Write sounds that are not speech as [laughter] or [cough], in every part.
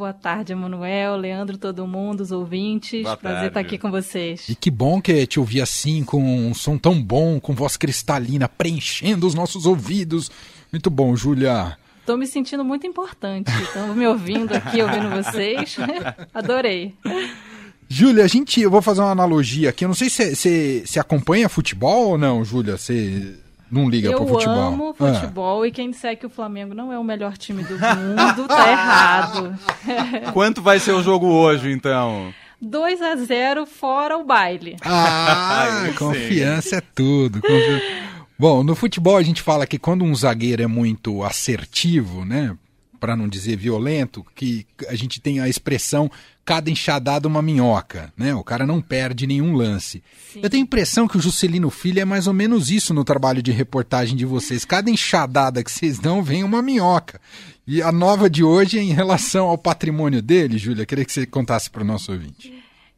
boa tarde, Emanuel, Leandro, todo mundo, os ouvintes. Boa Prazer tarde. estar aqui com vocês. E que bom que te ouvir assim, com um som tão bom, com voz cristalina, preenchendo os nossos ouvidos. Muito bom, Júlia. Estou me sentindo muito importante. Estão me ouvindo aqui, ouvindo vocês. [laughs] Adorei. Júlia, a gente, eu vou fazer uma analogia aqui. Eu não sei se você acompanha futebol ou não, Júlia. Você não liga eu pro futebol. Eu amo futebol ah. e quem disser que o Flamengo não é o melhor time do mundo tá errado. [laughs] Quanto vai ser o jogo hoje, então? 2 a 0 fora o baile. Ah, confiança é tudo. Bom, no futebol a gente fala que quando um zagueiro é muito assertivo, né? Para não dizer violento, que a gente tem a expressão cada enxadada uma minhoca, né? O cara não perde nenhum lance. Sim. Eu tenho a impressão que o Juscelino Filho é mais ou menos isso no trabalho de reportagem de vocês. Cada enxadada que vocês dão vem uma minhoca. E a nova de hoje é em relação ao patrimônio dele, Júlia. Queria que você contasse para o nosso ouvinte.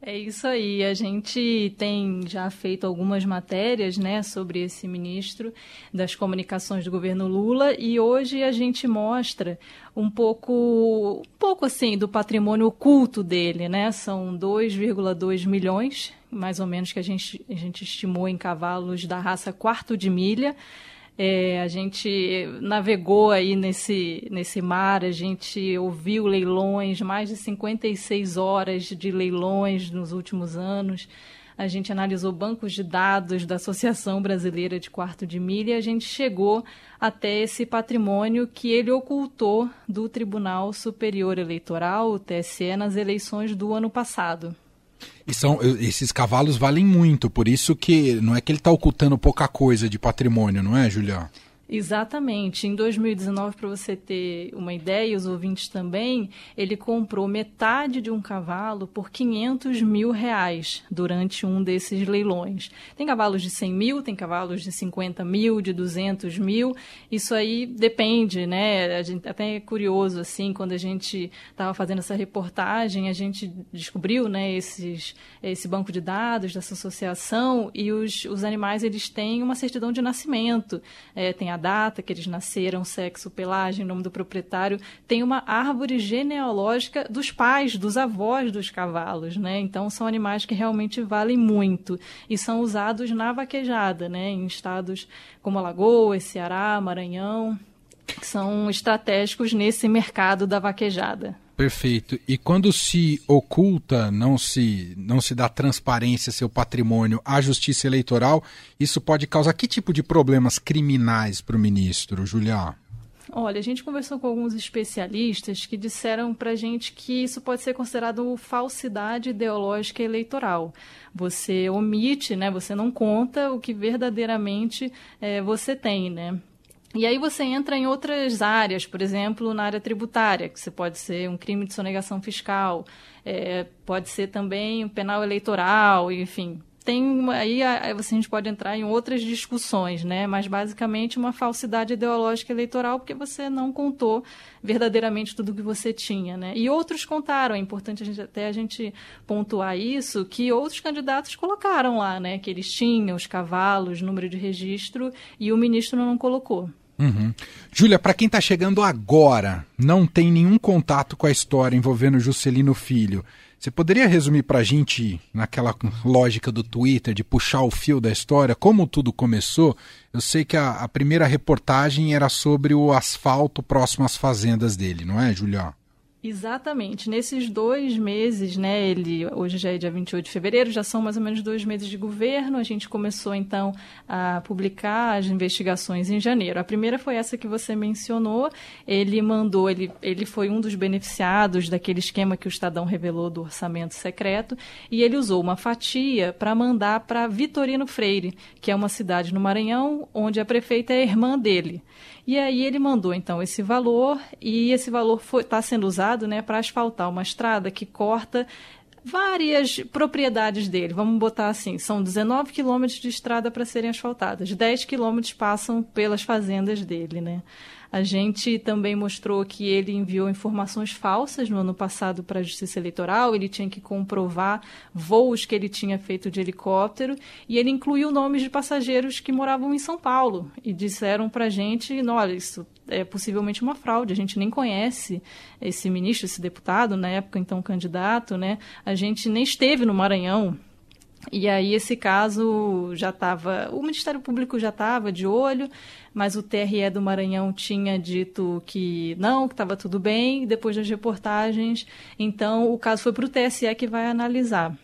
É isso aí. A gente tem já feito algumas matérias né, sobre esse ministro das comunicações do governo Lula e hoje a gente mostra um pouco, um pouco assim do patrimônio oculto dele, né? São 2,2 milhões, mais ou menos, que a gente, a gente estimou em cavalos da raça quarto de milha. É, a gente navegou aí nesse, nesse mar, a gente ouviu leilões, mais de 56 horas de leilões nos últimos anos. A gente analisou bancos de dados da Associação Brasileira de Quarto de Milha e a gente chegou até esse patrimônio que ele ocultou do Tribunal Superior Eleitoral, o TSE, nas eleições do ano passado. E são, esses cavalos valem muito, por isso que não é que ele está ocultando pouca coisa de patrimônio, não é, Julião? Exatamente. Em 2019, para você ter uma ideia, e os ouvintes também, ele comprou metade de um cavalo por 500 mil reais durante um desses leilões. Tem cavalos de 100 mil, tem cavalos de 50 mil, de 200 mil. Isso aí depende, né? A gente, até é curioso, assim, quando a gente estava fazendo essa reportagem, a gente descobriu, né, esses, esse banco de dados dessa associação e os, os animais, eles têm uma certidão de nascimento. É, tem a data que eles nasceram, sexo, pelagem, nome do proprietário, tem uma árvore genealógica dos pais, dos avós dos cavalos, né? Então são animais que realmente valem muito e são usados na vaquejada, né? Em estados como Alagoas, Ceará, Maranhão, que são estratégicos nesse mercado da vaquejada. Perfeito. E quando se oculta, não se, não se dá transparência seu patrimônio à justiça eleitoral, isso pode causar que tipo de problemas criminais para o ministro, Julião? Olha, a gente conversou com alguns especialistas que disseram para a gente que isso pode ser considerado falsidade ideológica eleitoral. Você omite, né? Você não conta o que verdadeiramente é, você tem, né? E aí você entra em outras áreas, por exemplo, na área tributária, que você pode ser um crime de sonegação fiscal, é, pode ser também um penal eleitoral, enfim. Tem aí a, a gente pode entrar em outras discussões, né? Mas basicamente uma falsidade ideológica eleitoral porque você não contou verdadeiramente tudo que você tinha, né? E outros contaram. É importante a gente, até a gente pontuar isso que outros candidatos colocaram lá, né? Que eles tinham os cavalos, número de registro e o ministro não colocou. Uhum. Júlia, para quem está chegando agora, não tem nenhum contato com a história envolvendo Juscelino Filho, você poderia resumir para a gente, naquela lógica do Twitter, de puxar o fio da história, como tudo começou? Eu sei que a, a primeira reportagem era sobre o asfalto próximo às fazendas dele, não é, Julião? Exatamente. Nesses dois meses, né, ele, hoje já é dia 28 de fevereiro, já são mais ou menos dois meses de governo. A gente começou, então, a publicar as investigações em janeiro. A primeira foi essa que você mencionou. Ele mandou, ele, ele foi um dos beneficiados daquele esquema que o Estadão revelou do orçamento secreto, e ele usou uma fatia para mandar para Vitorino Freire, que é uma cidade no Maranhão, onde a prefeita é irmã dele. E aí ele mandou então esse valor e esse valor está sendo usado né, para asfaltar uma estrada que corta várias propriedades dele. Vamos botar assim, são 19 quilômetros de estrada para serem asfaltadas. 10 quilômetros passam pelas fazendas dele, né? A gente também mostrou que ele enviou informações falsas no ano passado para a Justiça Eleitoral, ele tinha que comprovar voos que ele tinha feito de helicóptero. E ele incluiu nomes de passageiros que moravam em São Paulo e disseram para a gente, olha, isso é possivelmente uma fraude, a gente nem conhece esse ministro, esse deputado, na época então candidato, né? A gente nem esteve no Maranhão, e aí esse caso já estava, o Ministério Público já estava de olho, mas o TRE do Maranhão tinha dito que não, que estava tudo bem, depois das reportagens, então o caso foi para o TSE que vai analisar.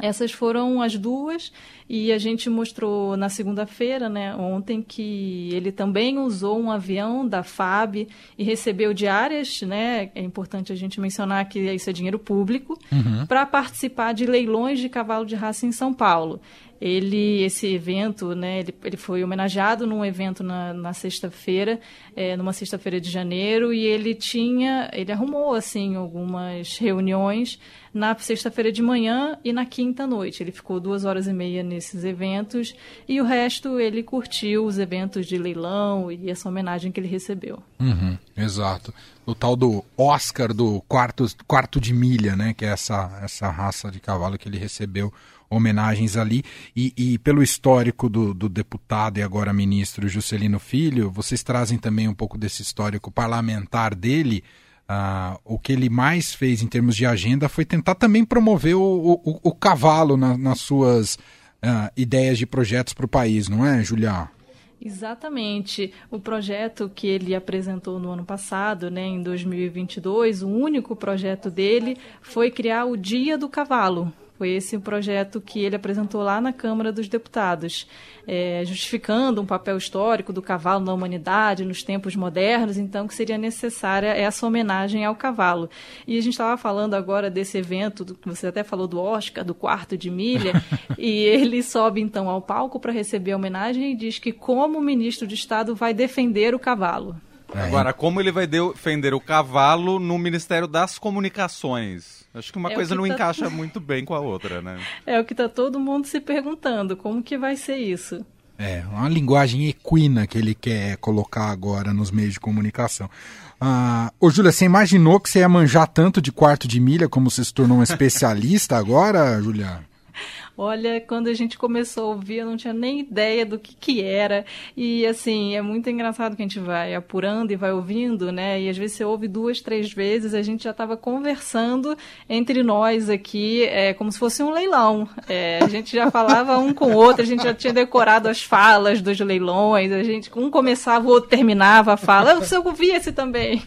Essas foram as duas e a gente mostrou na segunda-feira, né, ontem, que ele também usou um avião da FAB e recebeu diárias, né, é importante a gente mencionar que isso é dinheiro público, uhum. para participar de leilões de cavalo de raça em São Paulo ele esse evento né ele, ele foi homenageado num evento na, na sexta-feira é, numa sexta-feira de janeiro e ele tinha ele arrumou assim algumas reuniões na sexta-feira de manhã e na quinta noite ele ficou duas horas e meia nesses eventos e o resto ele curtiu os eventos de leilão e essa homenagem que ele recebeu uhum, exato o tal do Oscar do quarto quarto de milha né que é essa essa raça de cavalo que ele recebeu homenagens ali. E, e pelo histórico do, do, deputado e agora ministro Juscelino Filho, vocês trazem também um pouco desse histórico parlamentar dele. Uh, o que ele mais fez em termos de agenda foi tentar também promover o, o, o cavalo na, nas suas uh, ideias de projetos para o país, não é, Julia? Exatamente. O projeto que ele apresentou no ano passado, né, em 2022, o único projeto dele foi criar o Dia do Cavalo, foi esse o projeto que ele apresentou lá na Câmara dos Deputados, é, justificando um papel histórico do cavalo na humanidade, nos tempos modernos, então que seria necessária essa homenagem ao cavalo. E a gente estava falando agora desse evento, que você até falou do Oscar, do quarto de milha, [laughs] e ele sobe então ao palco para receber a homenagem e diz que como ministro de Estado vai defender o cavalo. Agora, como ele vai defender o cavalo no Ministério das Comunicações? Acho que uma é coisa não tá... [laughs] encaixa muito bem com a outra, né? É o que está todo mundo se perguntando, como que vai ser isso? É, uma linguagem equina que ele quer colocar agora nos meios de comunicação. Ah, ô, Júlia, você imaginou que você ia manjar tanto de quarto de milha como você se tornou um [laughs] especialista agora, Julia? Olha, quando a gente começou a ouvir, eu não tinha nem ideia do que, que era. E, assim, é muito engraçado que a gente vai apurando e vai ouvindo, né? E às vezes você ouve duas, três vezes, a gente já estava conversando entre nós aqui, é, como se fosse um leilão. É, a gente já falava um com o outro, a gente já tinha decorado as falas dos leilões, a gente, um começava, o outro terminava a fala. Eu, eu ouvi esse também.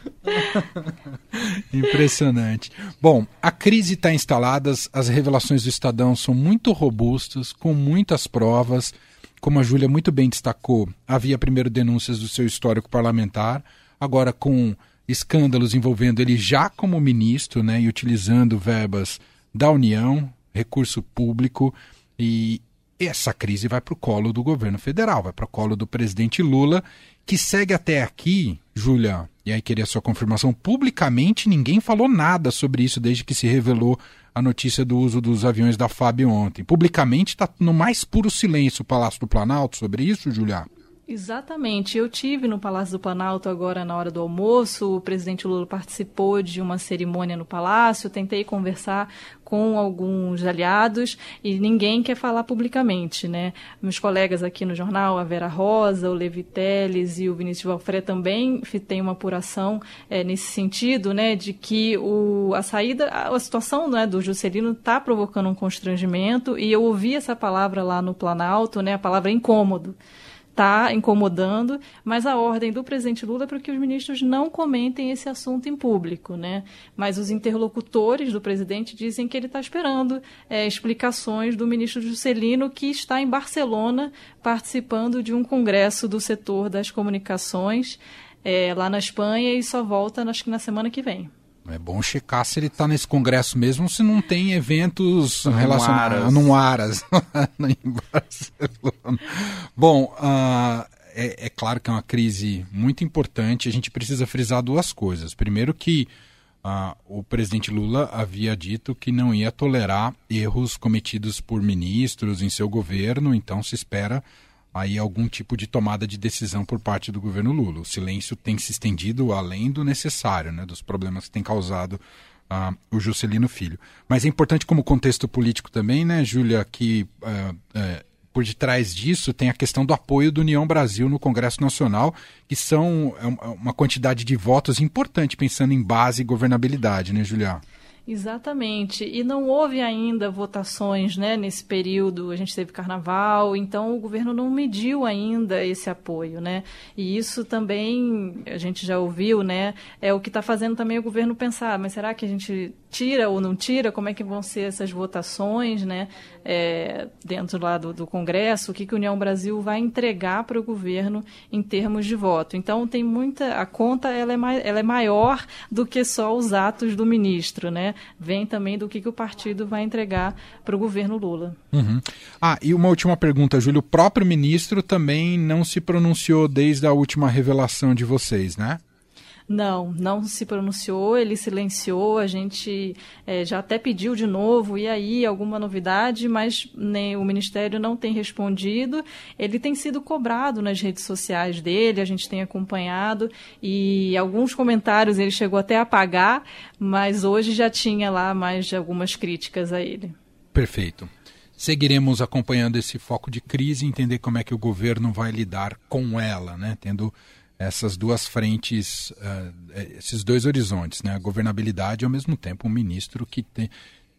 Impressionante. Bom, a crise está instalada, as revelações do Estadão são muito robustas, com muitas provas. Como a Júlia muito bem destacou, havia primeiro denúncias do seu histórico parlamentar, agora com escândalos envolvendo ele já como ministro, né, e utilizando verbas da União, recurso público, e essa crise vai para o colo do governo federal, vai para o colo do presidente Lula, que segue até aqui, Júlia, e aí queria sua confirmação, publicamente ninguém falou nada sobre isso desde que se revelou a notícia do uso dos aviões da FAB ontem. Publicamente está no mais puro silêncio o Palácio do Planalto sobre isso, Julia? Exatamente. Eu tive no Palácio do Planalto agora na hora do almoço. O presidente Lula participou de uma cerimônia no palácio. Tentei conversar com alguns aliados e ninguém quer falar publicamente, né? Meus colegas aqui no jornal, a Vera Rosa, o Levi Teles e o Vinícius Valfré também têm uma apuração é, nesse sentido, né? De que o, a saída, a, situação né, do Juscelino está provocando um constrangimento e eu ouvi essa palavra lá no Planalto, né? A palavra incômodo está incomodando, mas a ordem do presidente Lula é para que os ministros não comentem esse assunto em público, né? Mas os interlocutores do presidente dizem que ele está esperando é, explicações do ministro Juscelino, que está em Barcelona participando de um congresso do setor das comunicações é, lá na Espanha e só volta, acho que na semana que vem. É bom checar se ele está nesse congresso mesmo, se não tem eventos relacionados no Aras, [laughs] em Barcelona. Bom, uh, é, é, claro que é uma crise muito importante. A gente precisa frisar duas coisas. Primeiro que uh, o presidente Lula havia dito que não ia tolerar erros cometidos por ministros em seu governo, então se espera aí algum tipo de tomada de decisão por parte do governo Lula. O silêncio tem se estendido além do necessário, né, dos problemas que tem causado uh, o Juscelino Filho. Mas é importante como contexto político também, né, Júlia, que uh, uh, por detrás disso tem a questão do apoio do União Brasil no Congresso Nacional, que são é uma quantidade de votos importante pensando em base e governabilidade, né, Julia? Exatamente. E não houve ainda votações né, nesse período. A gente teve carnaval, então o governo não mediu ainda esse apoio. Né? E isso também, a gente já ouviu, né, é o que está fazendo também o governo pensar, mas será que a gente tira ou não tira? Como é que vão ser essas votações né, é, dentro lá do, do Congresso? O que, que a União Brasil vai entregar para o governo em termos de voto? Então tem muita. A conta ela é, ela é maior do que só os atos do ministro. Né? vem também do que, que o partido vai entregar para o governo Lula. Uhum. Ah, e uma última pergunta, Júlio. O próprio ministro também não se pronunciou desde a última revelação de vocês, né? Não, não se pronunciou, ele silenciou, a gente é, já até pediu de novo, e aí alguma novidade, mas nem, o Ministério não tem respondido. Ele tem sido cobrado nas redes sociais dele, a gente tem acompanhado, e alguns comentários ele chegou até a apagar, mas hoje já tinha lá mais de algumas críticas a ele. Perfeito. Seguiremos acompanhando esse foco de crise, entender como é que o governo vai lidar com ela, né? Tendo essas duas frentes, uh, esses dois horizontes, né? A governabilidade e ao mesmo tempo um ministro que te,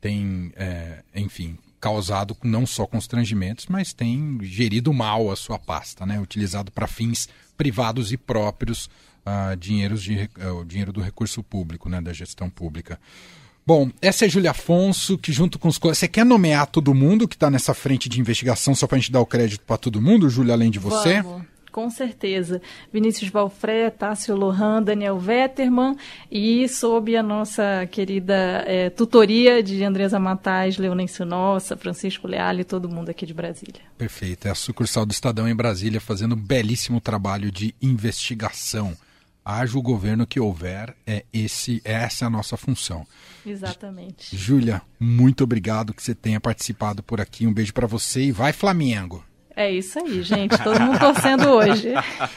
tem, é, enfim, causado não só constrangimentos, mas tem gerido mal a sua pasta, né? Utilizado para fins privados e próprios uh, dinheiros de, uh, o dinheiro do recurso público, né? Da gestão pública. Bom, essa é Júlia Afonso, que junto com os. Você quer nomear todo mundo que está nessa frente de investigação, só para a gente dar o crédito para todo mundo, Júlia, além de você? Vamos com certeza. Vinícius Valfré, Tássio Lohan, Daniel Vetterman e sob a nossa querida é, tutoria de Andresa Matais, Leonêncio Nossa, Francisco Leal e todo mundo aqui de Brasília. Perfeito. É a sucursal do Estadão em Brasília fazendo um belíssimo trabalho de investigação. Haja o governo que houver, é esse, essa é a nossa função. Exatamente. Júlia, muito obrigado que você tenha participado por aqui. Um beijo para você e vai Flamengo. É isso aí, gente. Todo mundo torcendo hoje.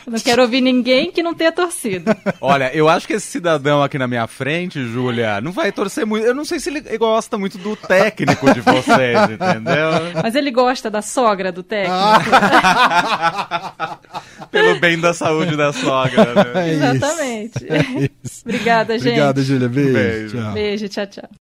não quero ouvir ninguém que não tenha torcido. Olha, eu acho que esse cidadão aqui na minha frente, Júlia, não vai torcer muito. Eu não sei se ele gosta muito do técnico de vocês, [laughs] entendeu? Mas ele gosta da sogra do técnico. [laughs] Pelo bem da saúde da sogra, né? É [laughs] Exatamente. É Obrigada, gente. Obrigada, Júlia. Beijo. Beijo. Tchau. Beijo, tchau, tchau.